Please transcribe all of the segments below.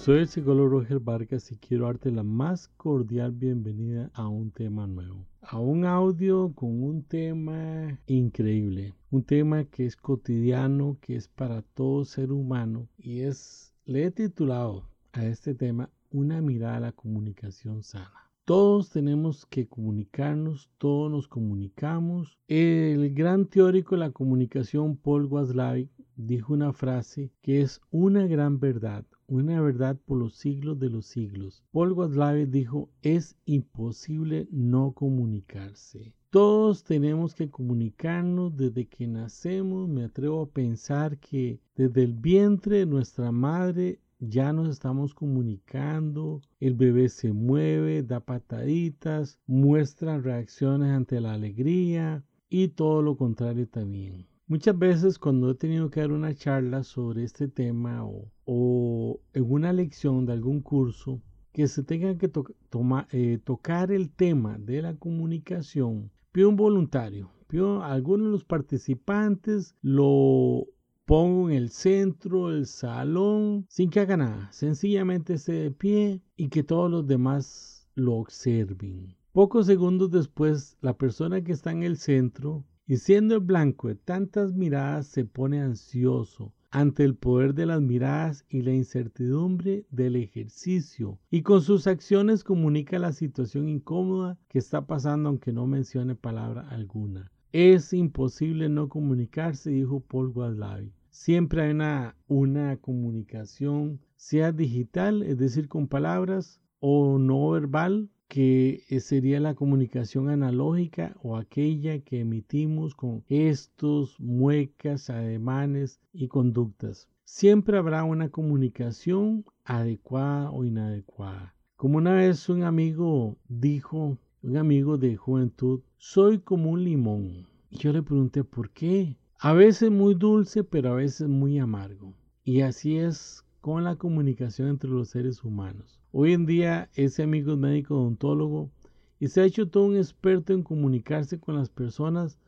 Soy el psicólogo Roger Vargas y quiero darte la más cordial bienvenida a un tema nuevo, a un audio con un tema increíble, un tema que es cotidiano, que es para todo ser humano y es, le he titulado a este tema Una mirada a la comunicación sana. Todos tenemos que comunicarnos, todos nos comunicamos. El gran teórico de la comunicación, Paul Watzlawick, dijo una frase que es una gran verdad una verdad por los siglos de los siglos. Paul Watzlawick dijo, es imposible no comunicarse. Todos tenemos que comunicarnos desde que nacemos. Me atrevo a pensar que desde el vientre de nuestra madre ya nos estamos comunicando, el bebé se mueve, da pataditas, muestra reacciones ante la alegría y todo lo contrario también. Muchas veces cuando he tenido que dar una charla sobre este tema o, en una lección de algún curso que se tenga que eh, tocar el tema de la comunicación, pido un voluntario, pido a algunos de los participantes, lo pongo en el centro del salón sin que haga nada, sencillamente esté de pie y que todos los demás lo observen. Pocos segundos después, la persona que está en el centro y siendo el blanco de tantas miradas se pone ansioso ante el poder de las miradas y la incertidumbre del ejercicio y con sus acciones comunica la situación incómoda que está pasando aunque no mencione palabra alguna. Es imposible no comunicarse, dijo Paul Watzlawick. Siempre hay una, una comunicación, sea digital, es decir, con palabras, o no verbal, que eh, sería la comunicación analógica o aquella que emitimos con gestos, muecas, ademanes y conductas. Siempre habrá una comunicación adecuada o inadecuada. Como una vez un amigo dijo, un amigo de juventud, soy como un limón. Yo le pregunté, ¿por qué? A veces muy dulce, pero a veces muy amargo. Y así es con la comunicación entre los seres humanos. Hoy en día ese amigo es médico odontólogo y se ha hecho todo un experto en comunicarse con las personas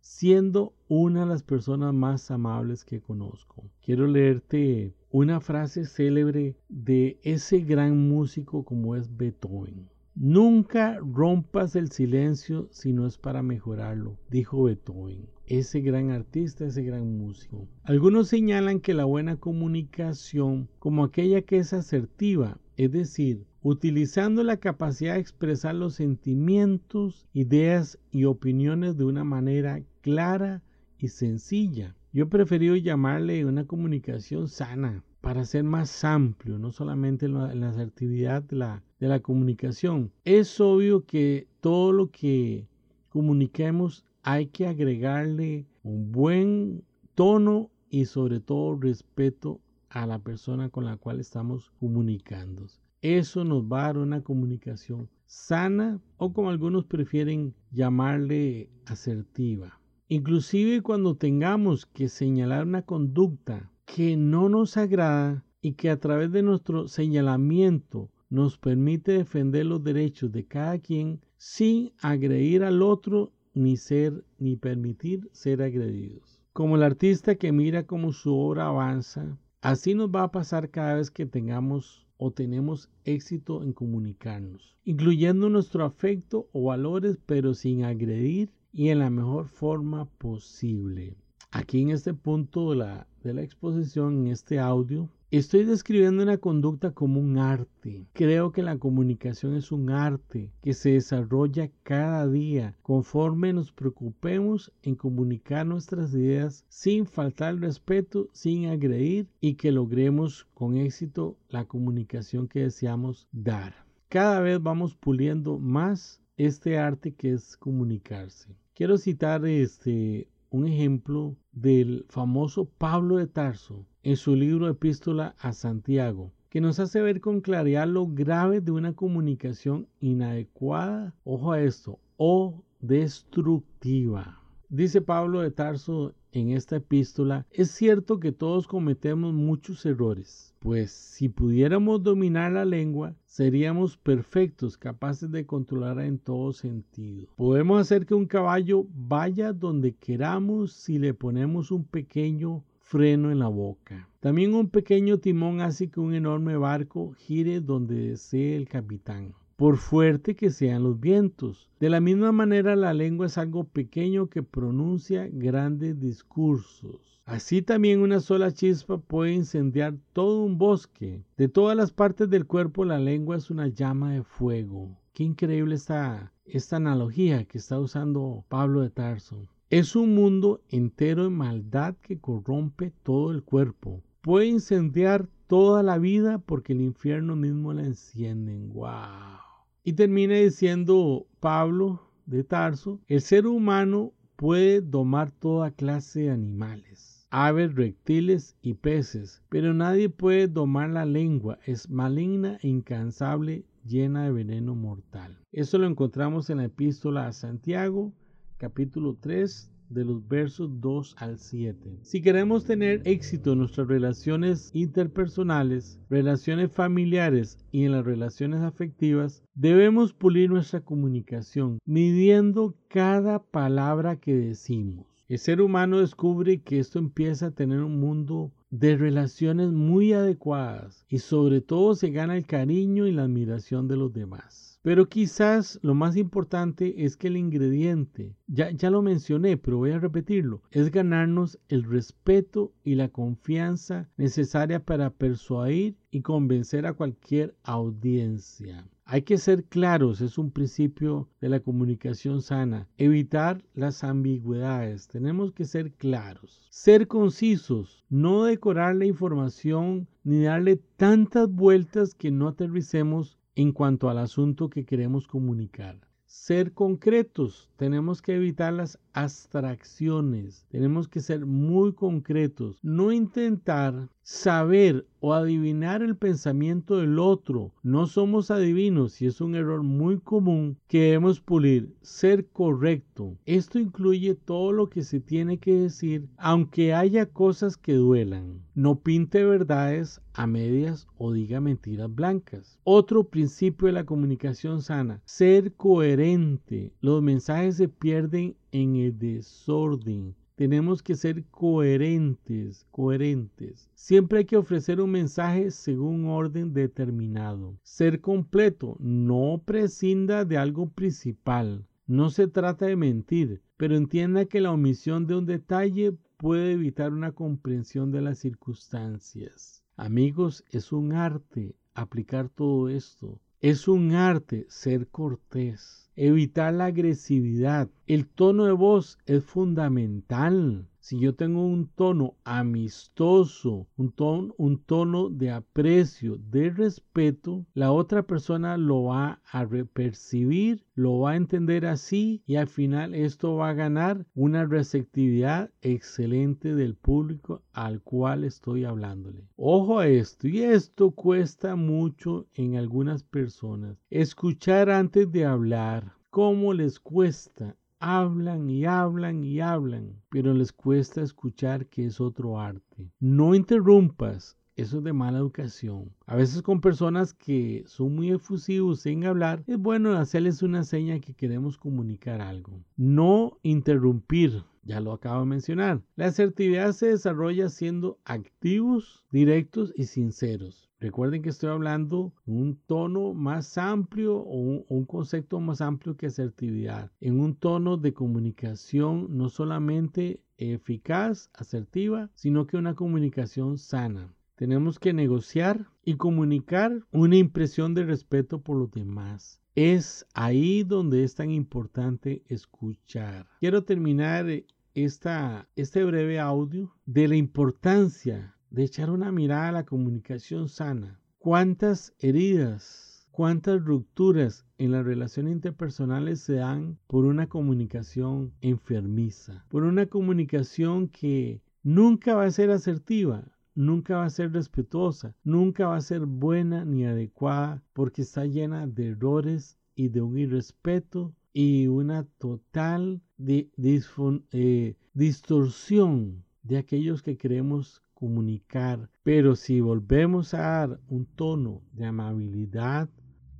siendo una de las personas más amables que conozco. Quiero leerte una frase célebre de ese gran músico como es Beethoven. Nunca rompas el silencio si no es para mejorarlo, dijo Beethoven, ese gran artista, ese gran músico. Algunos señalan que la buena comunicación, como aquella que es asertiva, es decir, utilizando la capacidad de expresar los sentimientos, ideas y opiniones de una manera clara y sencilla. Yo he preferido llamarle una comunicación sana para ser más amplio, no solamente en la, asertividad de la, de la comunicación. Es obvio que todo lo que comuniquemos hay que agregarle un buen tono y sobre todo respeto a la persona con la cual estamos comunicando. Eso nos va a dar una comunicación sana o como algunos prefieren llamarle asertiva. Inclusive cuando tengamos que señalar una conducta que no nos agrada y que a través de nuestro señalamiento nos permite defender los derechos de cada quien sin agredir al otro ni ser ni permitir ser agredidos. Como el artista que mira cómo su obra avanza, Así nos va a pasar cada vez que tengamos o tenemos éxito en comunicarnos, incluyendo nuestro afecto o valores, pero sin agredir y en la mejor forma posible. Aquí en este punto de la, de la exposición, en este audio, Estoy describiendo una conducta como un arte. Creo que la comunicación es un arte que se desarrolla cada día conforme nos preocupemos en comunicar nuestras ideas sin faltar respeto, sin agredir y que logremos con éxito la comunicación que deseamos dar. Cada vez vamos puliendo más este arte que es comunicarse. Quiero citar este un ejemplo del famoso Pablo de Tarso en su libro Epístola a Santiago, que nos hace ver con claridad lo grave de una comunicación inadecuada, ojo a esto, o destructiva. Dice Pablo de Tarso en esta epístola, es cierto que todos cometemos muchos errores, pues si pudiéramos dominar la lengua, seríamos perfectos, capaces de controlarla en todo sentido. Podemos hacer que un caballo vaya donde queramos si le ponemos un pequeño freno en la boca. También un pequeño timón hace que un enorme barco gire donde desee el capitán por fuerte que sean los vientos. De la misma manera la lengua es algo pequeño que pronuncia grandes discursos. Así también una sola chispa puede incendiar todo un bosque. De todas las partes del cuerpo la lengua es una llama de fuego. Qué increíble esta, analogía que está usando Pablo de Tarso. Es un mundo entero de maldad que corrompe todo el cuerpo. Puede incendiar toda la vida porque el infierno mismo la enciende. ¡Wow! Y termina diciendo Pablo de Tarso, el ser humano puede domar toda clase de animales, aves, reptiles y peces, pero nadie puede domar la lengua, es maligna e incansable, llena de veneno mortal. Eso lo encontramos en la epístola a Santiago, capítulo 3, de los versos 2 al 7. Si queremos tener éxito en nuestras relaciones interpersonales, relaciones familiares y en las relaciones afectivas, debemos pulir nuestra comunicación, midiendo cada palabra que decimos. El ser humano descubre que esto empieza a tener un mundo de relaciones muy adecuadas y sobre todo se gana el cariño y la admiración de los demás. Pero quizás lo más importante es que el ingrediente, ya, ya lo mencioné, pero voy a repetirlo, es ganarnos el respeto y la confianza necesaria para persuadir y convencer a cualquier audiencia. Hay que ser claros, es un principio de la comunicación sana. Evitar las ambigüedades, tenemos que ser claros. Ser concisos, no decorar la información ni darle tantas vueltas que no aterricemos en cuanto al asunto que queremos comunicar. Ser concretos, tenemos que evitar las abstracciones, tenemos que ser muy concretos, no intentar saber o adivinar el pensamiento del otro. No somos adivinos y es un error muy común que debemos pulir. Ser correcto. Esto incluye todo lo que se tiene que decir, aunque haya cosas que duelan. No pinte verdades a medias o diga mentiras blancas. Otro principio de la comunicación sana, ser coherente. Los mensajes se pierden en el desorden. Tenemos que ser coherentes, coherentes. Siempre hay que ofrecer un mensaje según un orden determinado. Ser completo, no prescinda de algo principal. No se trata de mentir, pero entienda que la omisión de un detalle puede evitar una comprensión de las circunstancias. Amigos, es un arte aplicar todo esto. Es un arte ser cortés evitar la agresividad. El tono de voz es fundamental. Si yo tengo un tono amistoso, un tono, un tono de aprecio, de respeto, la otra persona lo va a percibir, lo va a entender así y al final esto va a ganar una receptividad excelente del público al cual estoy hablándole. Ojo a esto y esto cuesta mucho en algunas personas. Escuchar antes de hablar. ¿Cómo les cuesta? Hablan y hablan y hablan, pero les cuesta escuchar que es otro arte. No interrumpas, eso es de mala educación. A veces con personas que son muy efusivos sin hablar, es bueno hacerles una seña que queremos comunicar algo. No interrumpir, ya lo acabo de mencionar. La asertividad se desarrolla siendo activos, directos y sinceros. Recuerden que estoy hablando un tono más amplio o un, un, concepto más amplio que asertividad. En un tono de comunicación no solamente eficaz, asertiva, sino que una comunicación sana. Tenemos que negociar y comunicar una impresión de respeto por los demás. Es ahí donde es tan importante escuchar. Quiero terminar esta, este breve audio de la importancia de echar una mirada a la comunicación sana. ¿Cuántas heridas, cuántas rupturas en las relaciones interpersonales se dan por una comunicación enfermiza? Por una comunicación que nunca va a ser asertiva, nunca va a ser respetuosa, nunca va a ser buena ni adecuada porque está llena de errores y de un irrespeto y una total eh, distorsión de aquellos que queremos comunicar. Pero si volvemos a dar un tono de amabilidad,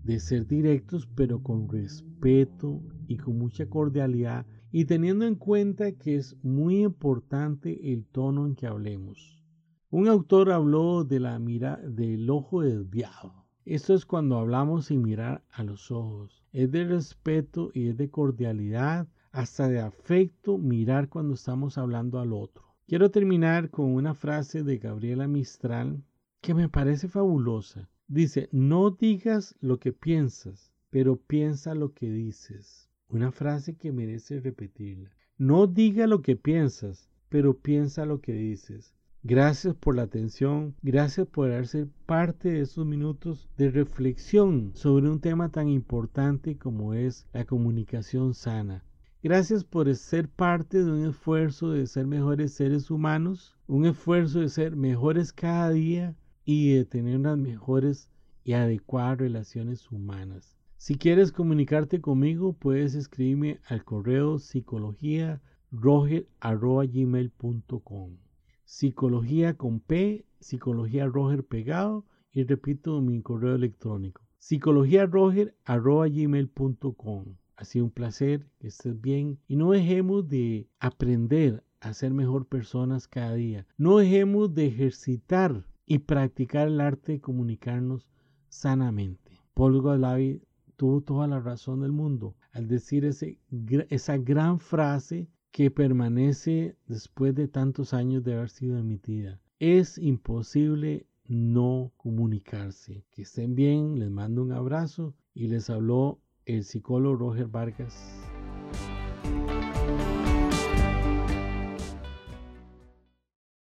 de ser directos, pero con respeto y con mucha cordialidad, y teniendo en cuenta que es muy importante el tono en que hablemos. Un autor habló de la mira del ojo desviado. Esto es cuando hablamos sin mirar a los ojos. Es de respeto y es de cordialidad, hasta de afecto mirar cuando estamos hablando al otro. Quiero terminar con una frase de Gabriela Mistral que me parece fabulosa. Dice, no digas lo que piensas, pero piensa lo que dices. Una frase que merece repetirla. No diga lo que piensas, pero piensa lo que dices. Gracias por la atención, gracias por hacer parte de esos minutos de reflexión sobre un tema tan importante como es la comunicación sana. Gracias por ser parte de un esfuerzo de ser mejores seres humanos, un esfuerzo de ser mejores cada día y de tener unas mejores y adecuadas relaciones humanas. Si quieres comunicarte conmigo, puedes escribirme al correo psicología Psicología con P, psicología Roger pegado y repito mi correo electrónico. Psicología Ha sido un placer, que estés bien y no dejemos de aprender a ser mejor personas cada día. No dejemos de ejercitar y practicar el arte de comunicarnos sanamente. Paul Galavi tuvo toda la razón del mundo al decir ese, esa gran frase que permanece después de tantos años de haber sido emitida. Es imposible no comunicarse. Que estén bien, les mando un abrazo y les habló el psicólogo Roger Vargas.